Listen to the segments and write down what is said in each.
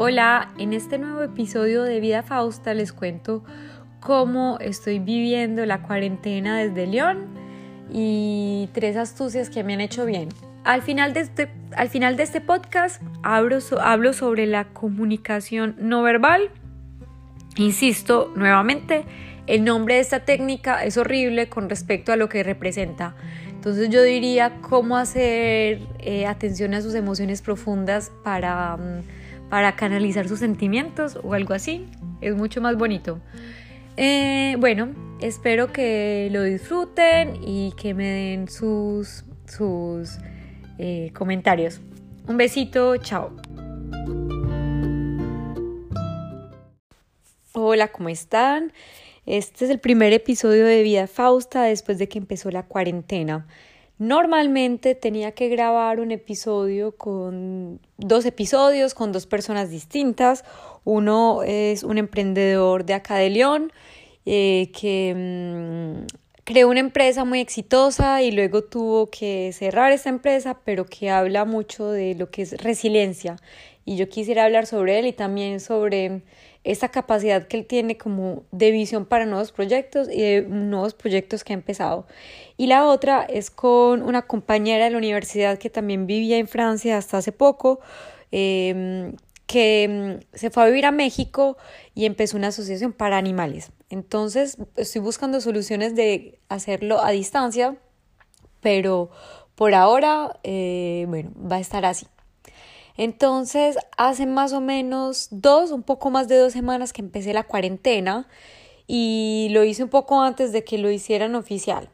Hola, en este nuevo episodio de Vida Fausta les cuento cómo estoy viviendo la cuarentena desde León y tres astucias que me han hecho bien. Al final de este, al final de este podcast hablo, sobre la comunicación no verbal. Insisto nuevamente, el nombre de esta técnica es horrible con respecto a lo que representa. Entonces yo diría cómo hacer eh, atención a sus emociones profundas para... Mm, para canalizar sus sentimientos o algo así. Es mucho más bonito. Eh, bueno, espero que lo disfruten y que me den sus, sus eh, comentarios. Un besito, chao. Hola, ¿cómo están? Este es el primer episodio de Vida Fausta después de que empezó la cuarentena. Normalmente tenía que grabar un episodio con dos episodios con dos personas distintas. Uno es un emprendedor de acá de León eh, que mm, creó una empresa muy exitosa y luego tuvo que cerrar esa empresa, pero que habla mucho de lo que es resiliencia. Y yo quisiera hablar sobre él y también sobre esa capacidad que él tiene como de visión para nuevos proyectos y de nuevos proyectos que ha empezado. Y la otra es con una compañera de la universidad que también vivía en Francia hasta hace poco, em, que mm, se fue a vivir a México y empezó una asociación para animales. Entonces estoy buscando soluciones de hacerlo a distancia, pero por ahora, eh, bueno, va a estar así. Entonces, hace más o menos dos, un poco más de dos semanas que empecé la cuarentena y lo hice un poco antes de que lo hicieran oficial.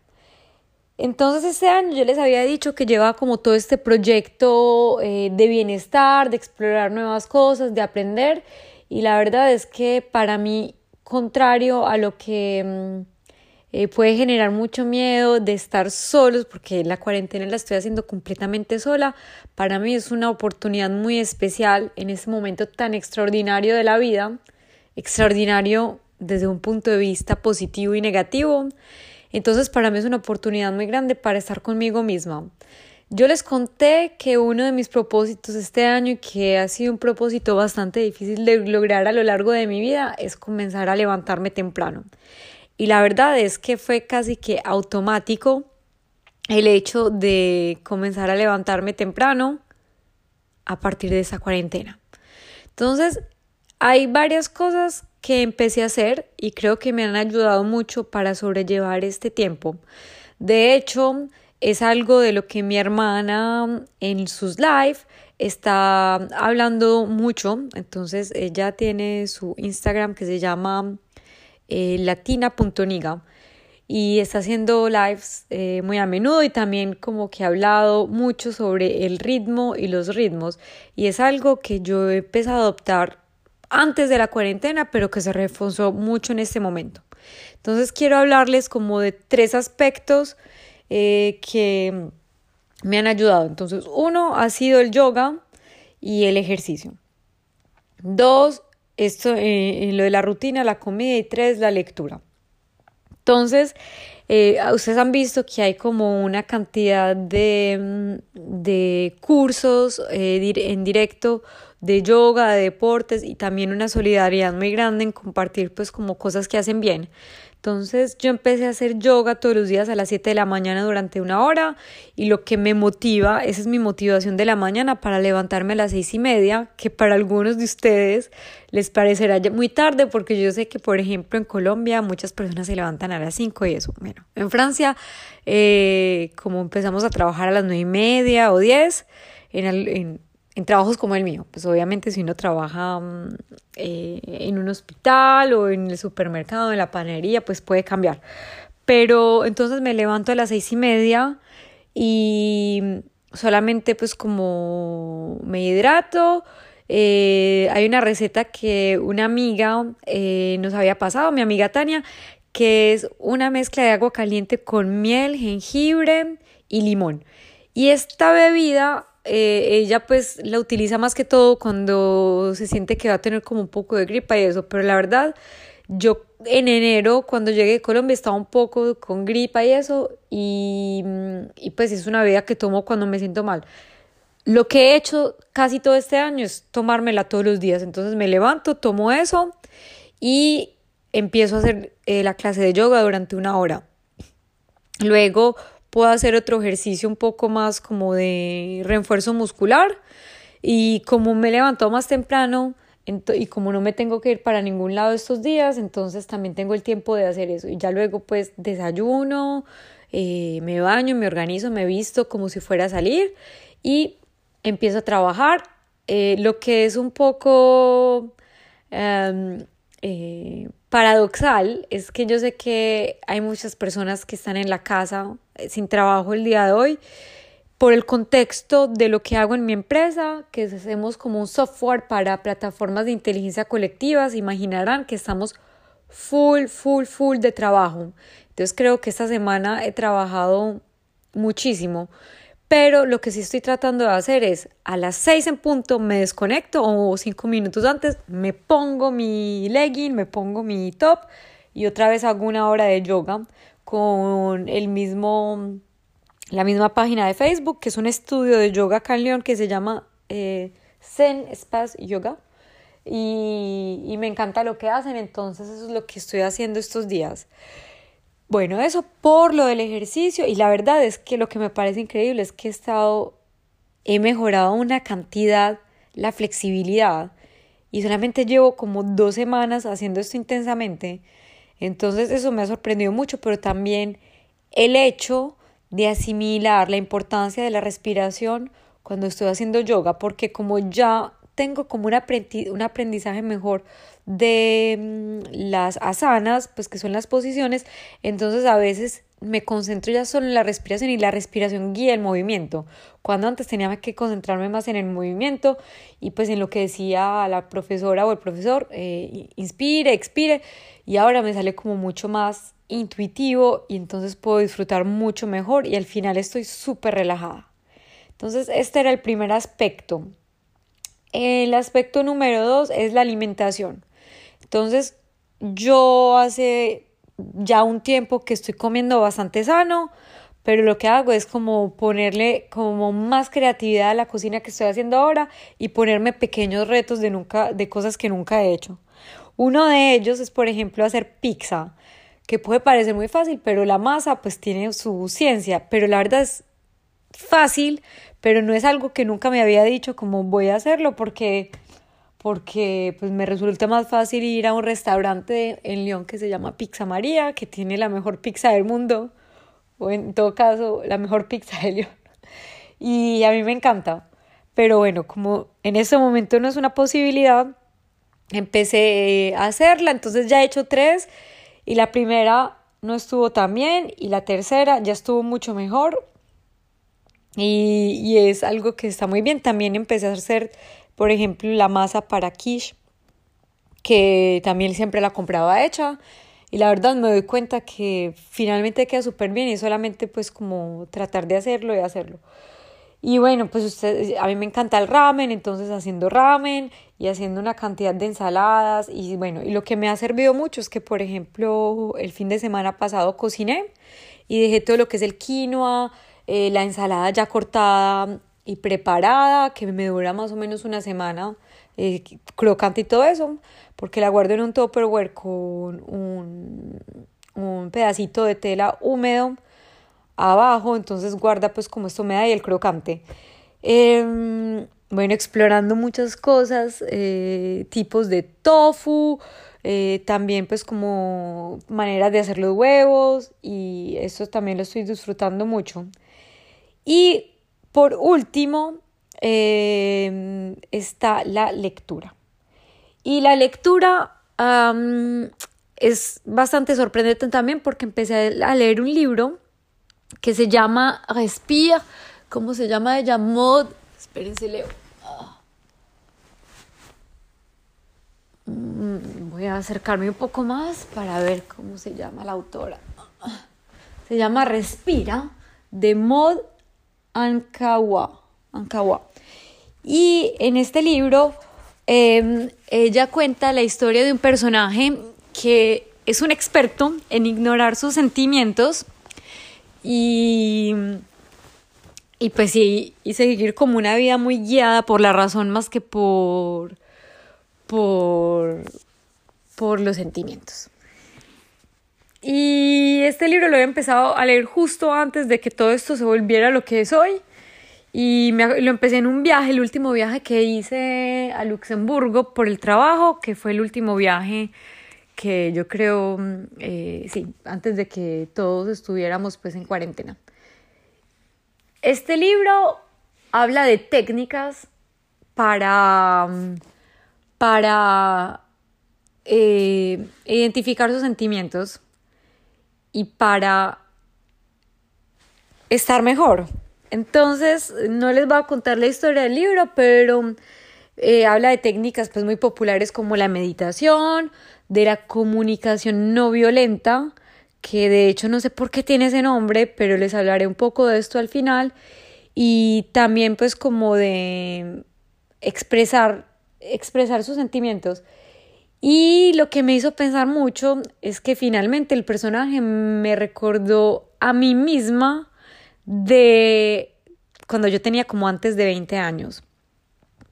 Entonces este año yo les había dicho que llevaba como todo este proyecto eh, de bienestar, de explorar nuevas cosas, de aprender y la verdad es que para mí, contrario a lo que... Eh, puede generar mucho miedo de estar solos porque la cuarentena la estoy haciendo completamente sola. Para mí es una oportunidad muy especial en este momento tan extraordinario de la vida, extraordinario desde un punto de vista positivo y negativo. Entonces para mí es una oportunidad muy grande para estar conmigo misma. Yo les conté que uno de mis propósitos este año que ha sido un propósito bastante difícil de lograr a lo largo de mi vida es comenzar a levantarme temprano. Y la verdad es que fue casi que automático el hecho de comenzar a levantarme temprano a partir de esa cuarentena. Entonces, hay varias cosas que empecé a hacer y creo que me han ayudado mucho para sobrellevar este tiempo. De hecho, es algo de lo que mi hermana en sus live está hablando mucho. Entonces, ella tiene su Instagram que se llama eh, latina.niga y está haciendo lives eh, muy a menudo y también como que ha hablado mucho sobre el ritmo y los ritmos y es algo que yo empezado a adoptar antes de la cuarentena pero que se reforzó mucho en este momento. Entonces quiero hablarles como de tres aspectos eh, que me han ayudado. Entonces uno ha sido el yoga y el ejercicio. Dos, esto, eh, lo de la rutina, la comida y tres, la lectura. Entonces, eh, ustedes han visto que hay como una cantidad de, mm, de cursos eh, en directo de yoga, de deportes y también una solidaridad muy grande en compartir pues como cosas que hacen bien. Entonces yo empecé a hacer yoga todos los días a las 7 de la mañana durante una hora y lo que me motiva, esa es mi motivación de la mañana para levantarme a las seis y media, que para algunos de ustedes les parecerá muy tarde porque yo sé que por ejemplo en Colombia muchas personas se levantan a las 5 y eso. Bueno, en Francia eh, como empezamos a trabajar a las nueve y media o 10, en, en en trabajos como el mío. Pues obviamente si uno trabaja mm, eh, en un hospital o en el supermercado, en la panadería, pues puede cambiar. Pero entonces me levanto a las seis y media y solamente pues como me hidrato. Eh, hay una receta que una amiga eh, nos había pasado, mi amiga Tania, que es una mezcla de agua caliente con miel, jengibre y limón. Y esta bebida eh, ella pues la utiliza más que todo cuando se siente que va a tener como un poco de gripa y eso, pero la verdad yo en enero cuando llegué a Colombia estaba un poco con gripa y eso y, y pues es una bebida que tomo cuando me siento mal. lo que he hecho casi todo este año es tomármela todos los días. Entonces me levanto, tomo eso y empiezo a hacer eh, la clase de yoga durante una hora. Luego puedo hacer otro ejercicio un poco más como de refuerzo muscular y como me levanto más temprano y como no me tengo que ir para ningún lado estos días, entonces también tengo el tiempo de hacer eso. Y ya luego pues desayuno, eh, me baño, me organizo, me visto como si fuera a salir y empiezo a trabajar. Eh, lo que es un poco em, eh, paradoxal es que yo sé que hay muchas personas que están en la casa eh, sin trabajo el día de hoy por el contexto de lo que hago en mi empresa, que hacemos como un software para plataformas de inteligencia colectiva, se imaginarán que estamos full, full, full de trabajo. Entonces creo que esta semana he trabajado muchísimo pero lo que sí estoy tratando de hacer es a las seis en punto me desconecto o cinco minutos antes me pongo mi legging, me pongo mi top y otra vez hago una hora de yoga con el mismo, la misma página de Facebook que es un estudio de yoga acá en León que se llama eh, Zen Space Yoga y, y me encanta lo que hacen, entonces eso es lo que estoy haciendo estos días. Bueno, eso por lo del ejercicio y la verdad es que lo que me parece increíble es que he estado, he mejorado una cantidad la flexibilidad y solamente llevo como dos semanas haciendo esto intensamente. Entonces eso me ha sorprendido mucho, pero también el hecho de asimilar la importancia de la respiración cuando estoy haciendo yoga, porque como ya tengo como un, aprendizaje mejor de mm, las asanas, pues que son las posiciones, entonces a veces me concentro ya solo en la respiración y la respiración guía el movimiento, cuando antes tenía que concentrarme más en el movimiento y pues en lo que decía la profesora o el profesor, eh, inspire, expire, y ahora me sale como mucho más intuitivo y entonces puedo disfrutar mucho mejor y al final estoy súper relajada. Entonces este era el primer aspecto. El aspecto número dos es la alimentación. Entonces, yo hace ya un tiempo que estoy comiendo bastante sano, pero lo que hago es como ponerle como más creatividad a la cocina que estoy haciendo ahora y ponerme pequeños retos de nunca de cosas que nunca he hecho. Uno de ellos es, por ejemplo, hacer pizza, que puede parecer muy fácil, pero la masa pues tiene su ciencia, pero la verdad es fácil, pero no es algo que nunca me había dicho como voy a hacerlo porque porque pues me resulta más fácil ir a un restaurante en León que se llama Pizza María, que tiene la mejor pizza del mundo, o en todo caso la mejor pizza de León. Y a mí me encanta. Pero bueno, como en ese momento no es una posibilidad, empecé a hacerla, entonces ya he hecho tres y la primera no estuvo tan bien y la tercera ya estuvo mucho mejor y, y, es algo que está muy bien. También empecé a hacer, por ejemplo, la masa para quiche, que también siempre la compraba hecha. Y la verdad me doy cuenta que finalmente queda súper bien y solamente pues como tratar de hacerlo y hacerlo. Y bueno, pues usted, a mí me encanta el ramen, entonces haciendo ramen y haciendo una cantidad de ensaladas. Y bueno, y lo que me ha servido mucho es que, por ejemplo, el fin de semana pasado cociné y dejé todo lo que es el quinoa, eh, la ensalada ya cortada y preparada, que me dura más o menos una semana, eh, crocante y todo eso, porque la guardo en un tupperware con un, un pedacito de tela húmedo abajo, entonces guarda pues como esto me da y el crocante. Em, bueno, explorando muchas cosas, eh, tipos de tofu, también pues como maneras de hacer los huevos y eso también lo estoy disfrutando mucho. Y por último em, está la lectura. Y la lectura es bastante sorprendente también porque empecé a leer un libro que se llama Respire, ¿cómo se llama ella? Mod, espérense, leo. Mm, voy a acercarme un poco más para ver cómo se llama la autora. Se llama Respira, de Mod Ankawa. Y en este libro em, ella cuenta la historia de un personaje que es un experto en ignorar sus sentimientos y y pues sí, y seguir como una vida muy guiada por la razón más que por, por, por los sentimientos. Y este libro lo he empezado a leer justo antes de que todo esto se volviera lo que es hoy. Y me, lo empecé en un viaje, el último viaje que hice a Luxemburgo por el trabajo, que fue el último viaje que yo creo, eh, sí, antes de que todos estuviéramos pues en cuarentena. Este libro habla de técnicas para, para eh, identificar sus sentimientos y para estar mejor. Entonces, no les voy a contar la historia del libro, pero eh, habla de técnicas pues muy populares como la meditación, de la comunicación no violenta, que de hecho no sé por qué tiene ese nombre, pero les hablaré un poco de esto al final, y también pues como de expresar, expresar sus sentimientos. Y lo que me hizo pensar mucho es que finalmente el personaje me recordó a mí misma de cuando yo tenía como antes de 20 años.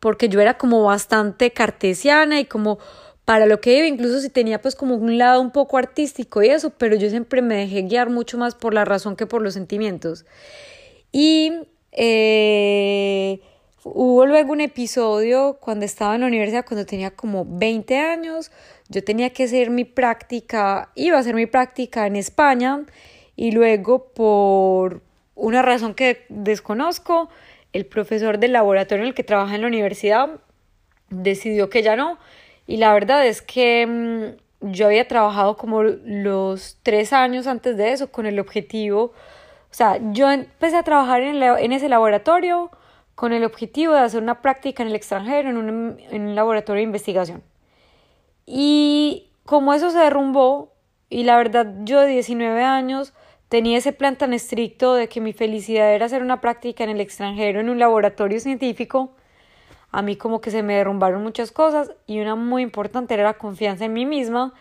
Porque yo era como bastante cartesiana y como para lo que iba, incluso si tenía pues como un lado un poco artístico y eso, pero yo siempre me dejé guiar mucho más por la razón que por los sentimientos. Y eh, Hubo luego un episodio cuando estaba en la universidad, cuando tenía como 20 años, yo tenía que hacer mi práctica, iba a hacer mi práctica en España y luego por una razón que desconozco, el profesor del laboratorio en el que trabaja en la universidad decidió que ya no. Y la verdad es que mm, yo había trabajado como los tres años antes de eso con el objetivo, o sea, yo empecé a trabajar en, en ese laboratorio con el objetivo de hacer una práctica en el extranjero en un, en un laboratorio de investigación. Y como eso se derrumbó, y la verdad yo de 19 años tenía ese plan tan estricto de que mi felicidad era hacer una práctica en el extranjero en un laboratorio científico, a mí como que se me derrumbaron muchas cosas y una muy importante era la confianza en mí misma,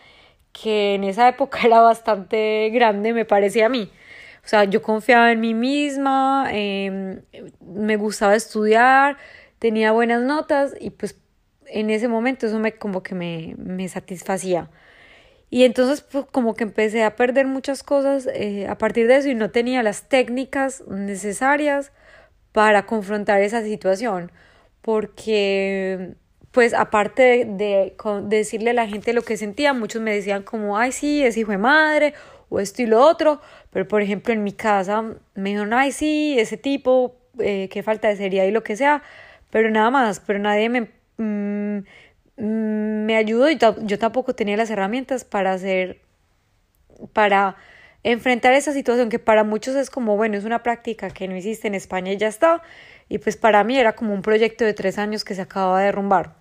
que en esa época era bastante grande, me parecía a mí. O sea, yo confiaba en mí misma, em, me gustaba estudiar, tenía buenas notas y pues en ese momento eso me como que me, me satisfacía. Y entonces pues como que empecé a perder muchas cosas eh, a partir de eso y no tenía las técnicas necesarias para confrontar esa situación. Porque pues aparte de, de, decirle a la gente lo que sentía, muchos me decían como, ay sí, es hijo de madre o esto y lo otro, pero por ejemplo en mi casa me dijeron, ay sí, ese tipo, eh, qué falta de seriedad y lo que sea, pero nada más, pero nadie me, mm, mm, me ayudó y yo tampoco tenía las herramientas para hacer, para enfrentar esa situación que para muchos es como, bueno, es una práctica que no hiciste en España y ya está, y pues para mí era como un proyecto de tres años que se acababa de derrumbar.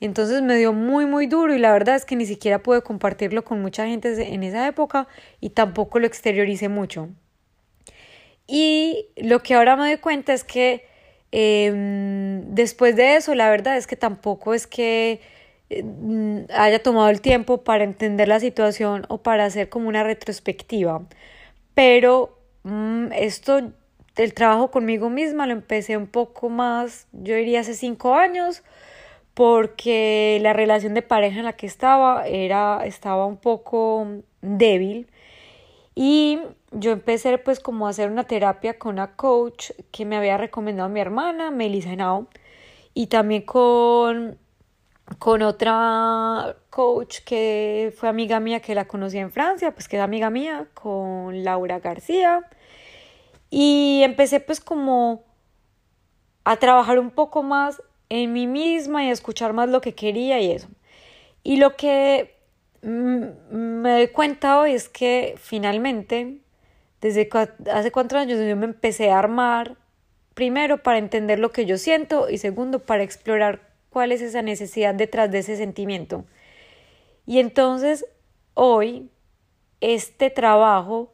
Entonces me dio muy, muy duro y la verdad es que ni siquiera pude compartirlo con mucha gente en esa época y tampoco lo exterioricé mucho. Y lo que ahora me doy cuenta es que em, después de eso, la verdad es que tampoco es que eh, haya tomado el tiempo para entender la situación o para hacer como una retrospectiva. Pero mm, esto, el trabajo conmigo misma lo empecé un poco más, yo diría hace cinco años porque la relación de pareja en la que estaba era estaba un poco débil y yo empecé pues como a hacer una terapia con una coach que me había recomendado mi hermana Melissa Henao y también con con otra coach que fue amiga mía que la conocí en Francia, pues que es amiga mía, con Laura García. Y empecé pues como a trabajar un poco más en mí misma y escuchar más lo que quería y eso. Y lo que me doy cuenta hoy es que finalmente, desde hace cuatro años, yo me empecé a armar, primero para entender lo que yo siento y segundo para explorar cuál es esa necesidad detrás de ese sentimiento. Y entonces, hoy, este trabajo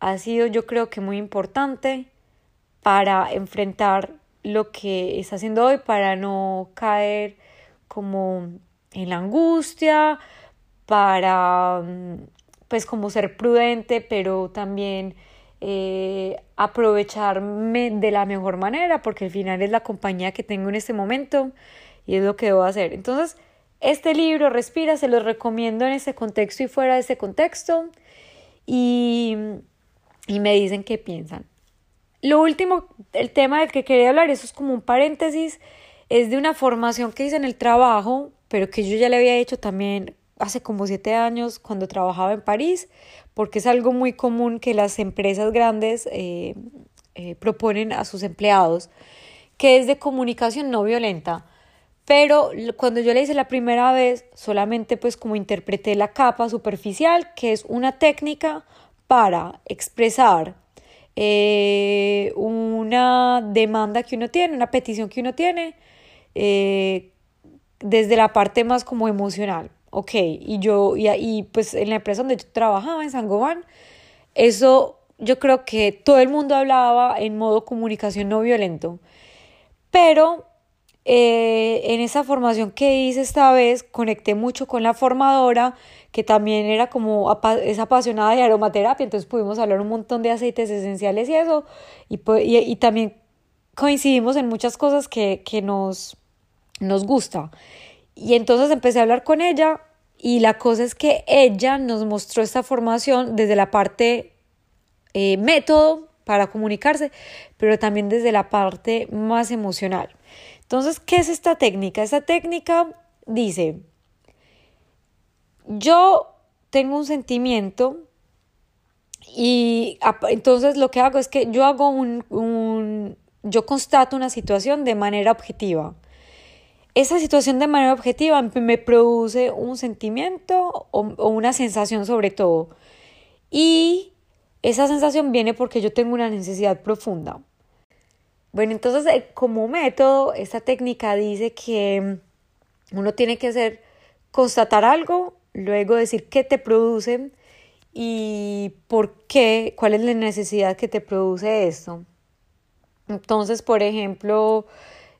ha sido yo creo que muy importante para enfrentar lo que está haciendo hoy para no caer como en la angustia, para pues como ser prudente, pero también eh, aprovecharme de la mejor manera, porque al final es la compañía que tengo en este momento y es lo que debo hacer. Entonces, este libro, Respira, se los recomiendo en ese contexto y fuera de ese contexto. Y, y me dicen qué piensan. Lo último, el tema del que quería hablar, eso es como un paréntesis, es de una formación que hice en el trabajo, pero que yo ya le había hecho también hace como siete años cuando trabajaba en París, porque es algo muy común que las empresas grandes eh, eh, proponen a sus empleados, que es de comunicación no violenta. Pero cuando yo le hice la primera vez, solamente pues como interpreté la capa superficial, que es una técnica para expresar eh, una demanda que uno tiene, una petición que uno tiene, eh, desde la parte más como emocional. Ok, y yo, y, y pues en la empresa donde yo trabajaba, en San eso yo creo que todo el mundo hablaba en modo comunicación no violento. Pero eh, en esa formación que hice esta vez, conecté mucho con la formadora que también era como es apasionada de aromaterapia, entonces pudimos hablar un montón de aceites esenciales y eso, y, y, también coincidimos en muchas cosas que, que nos, nos gusta. Y entonces empecé a hablar con ella y la cosa es que ella nos mostró esta formación desde la parte eh, método para comunicarse, pero también desde la parte más emocional. Entonces, ¿qué es esta técnica? Esta técnica dice, yo tengo un sentimiento y entonces lo que hago es que yo hago un, yo constato una situación de manera objetiva. Esa situación de manera objetiva me produce un sentimiento o, o una sensación sobre todo. Y esa sensación viene porque yo tengo una necesidad profunda. Bueno, entonces eh, como método, esta técnica dice que uno tiene que hacer constatar algo luego decir qué te produce y por qué, cuál es la necesidad que te produce esto. Entonces, por ejemplo,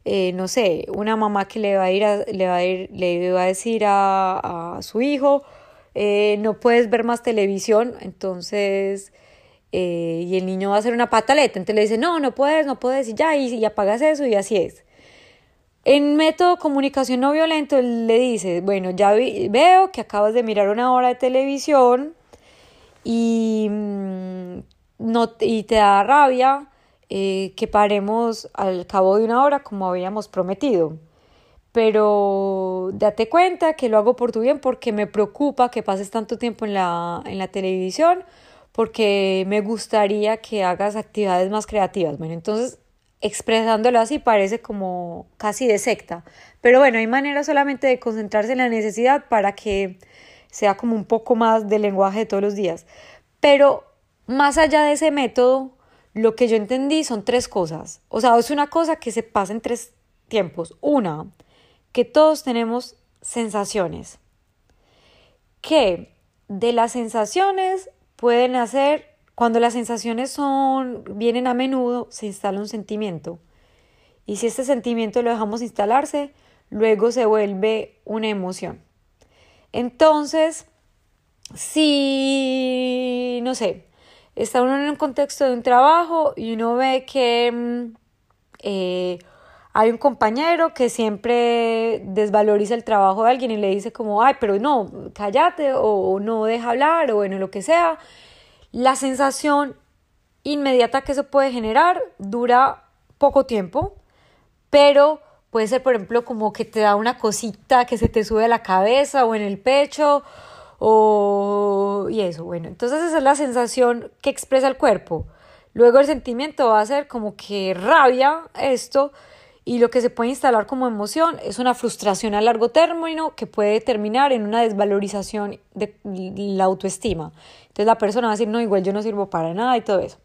eh, no sé, una mamá que le va a ir a, le va a ir, le va a decir a, a su hijo, eh, no puedes ver más televisión, entonces, eh, y el niño va a hacer una pataleta, entonces le dice, no, no puedes, no puedes, y ya, y, y apagas eso, y así es. En método comunicación no violento, él le dice, bueno, ya veo que acabas de mirar una hora de televisión y, mm, no, y te da rabia eh, que paremos al cabo de una hora como habíamos prometido. Pero date cuenta que lo hago por tu bien porque me preocupa que pases tanto tiempo en la, en la televisión porque me gustaría que hagas actividades más creativas. Bueno, entonces expresándolo así parece como casi de secta. Pero bueno, hay manera solamente de concentrarse en la necesidad para que sea como un poco más del lenguaje de todos los días. Pero más allá de ese método, lo que yo entendí son tres cosas. O sea, es una cosa que se pasa en tres tiempos. Una, que todos tenemos sensaciones. Que de las sensaciones pueden hacer cuando las sensaciones son, vienen a menudo, se instala un sentimiento. Y si este sentimiento lo dejamos instalarse, luego se vuelve una emoción. Entonces, si, no sé, está uno en un contexto de un trabajo y uno ve que mm, eh, hay un compañero que siempre desvaloriza el trabajo de alguien y le dice como, ay, pero no, cállate o no deja hablar o bueno, lo que sea la sensación inmediata que eso puede generar dura poco tiempo, pero puede ser, por ejemplo, como que te da una cosita que se te sube a la cabeza o en el pecho o y eso, bueno, entonces esa es la sensación que expresa el cuerpo. Luego el sentimiento va a ser como que rabia esto y lo que se puede instalar como emoción es una frustración a largo término que puede terminar en una desvalorización de la autoestima. Entonces la persona va a decir, no, igual yo no sirvo para nada y todo eso.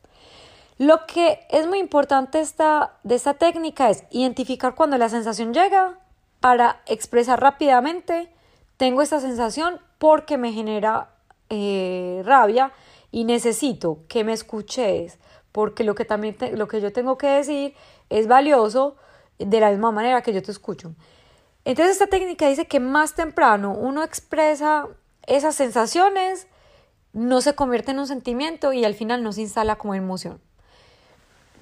Lo que es muy importante esta, de esta técnica es identificar cuando la sensación llega para expresar rápidamente, tengo esta sensación porque me genera eh, rabia y necesito que me escuches porque lo que también lo que yo tengo que decir es valioso de la misma manera que yo te escucho. Entonces esta técnica dice que más temprano uno expresa esas sensaciones, no se convierte en un sentimiento y al final no se instala como emoción.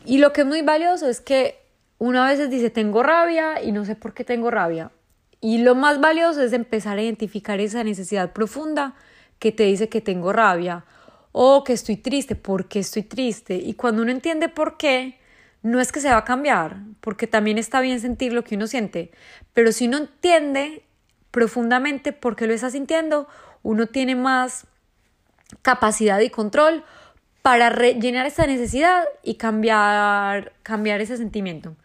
Y lo que es muy valioso es que uno a veces dice tengo rabia y no sé por qué tengo rabia. Y lo más valioso es empezar a identificar esa necesidad profunda que te dice que tengo rabia o que estoy triste, ¿por qué estoy triste? Y cuando uno entiende por qué, no es que se va a cambiar, porque también está bien sentir lo que uno siente, pero si uno entiende profundamente por qué lo está sintiendo, uno tiene más capacidad y control para rellenar esa necesidad y cambiar, cambiar ese sentimiento.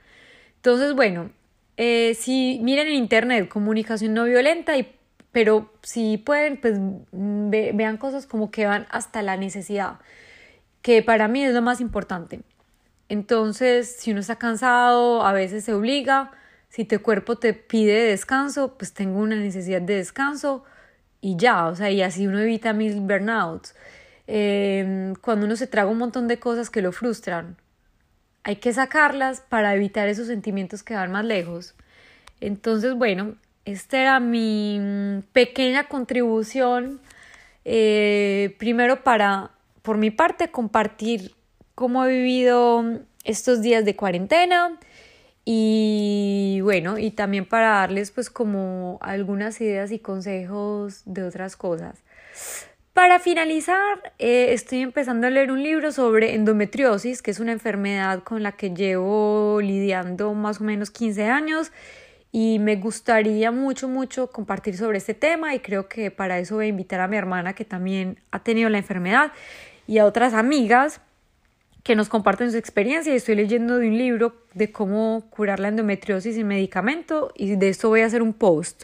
Entonces, bueno, eh, si miren en internet comunicación no violenta, y, pero si pueden, pues vean cosas como que van hasta la necesidad, que para mí es lo más importante. Entonces, si uno está cansado, a veces se obliga, si tu cuerpo te pide descanso, pues tengo una necesidad de descanso y ya, o sea, y así uno evita mil burnouts. Em, cuando uno se traga un montón de cosas que lo frustran, hay que sacarlas para evitar esos sentimientos que van más lejos. Entonces, bueno, esta era mi mm, pequeña contribución, eh, primero para, por mi parte, compartir cómo he vivido estos días de cuarentena y bueno, y también para darles pues como algunas ideas y consejos de otras cosas. Para finalizar, eh, estoy empezando a leer un libro sobre endometriosis, que es una enfermedad con la que llevo lidiando más o menos 15 años y me gustaría mucho, mucho compartir sobre este tema y creo que para eso voy a invitar a mi hermana que también ha tenido la enfermedad y a otras amigas que nos comparten su experiencia estoy leyendo de un libro de cómo curar la endometriosis sin medicamento y de esto voy a hacer un post.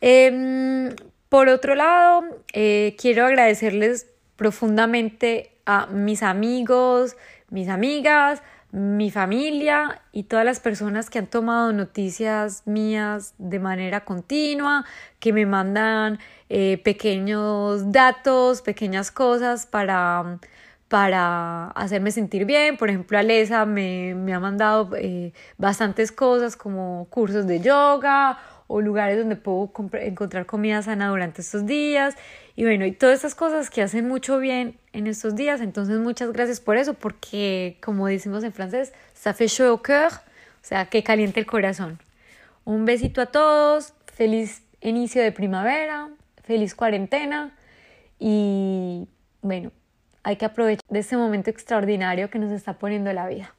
Eh, por otro lado, eh, quiero agradecerles profundamente a mis amigos, mis amigas, mi familia y todas las personas que han tomado noticias mías de manera continua, que me mandan eh, pequeños datos, pequeñas cosas para, para hacerme sentir bien. Por ejemplo, Alesa me, me ha mandado eh, bastantes cosas como cursos de yoga o lugares donde puedo encontrar comida sana durante estos días y bueno, y todas estas cosas que hacen mucho bien en estos días. Entonces, muchas gracias por eso, porque como decimos en francés, ça fait chaud au cœur, o sea, que caliente el corazón. Un besito a todos, feliz inicio de primavera, feliz cuarentena y bueno, hay que aprovechar de este momento extraordinario que nos está poniendo la vida.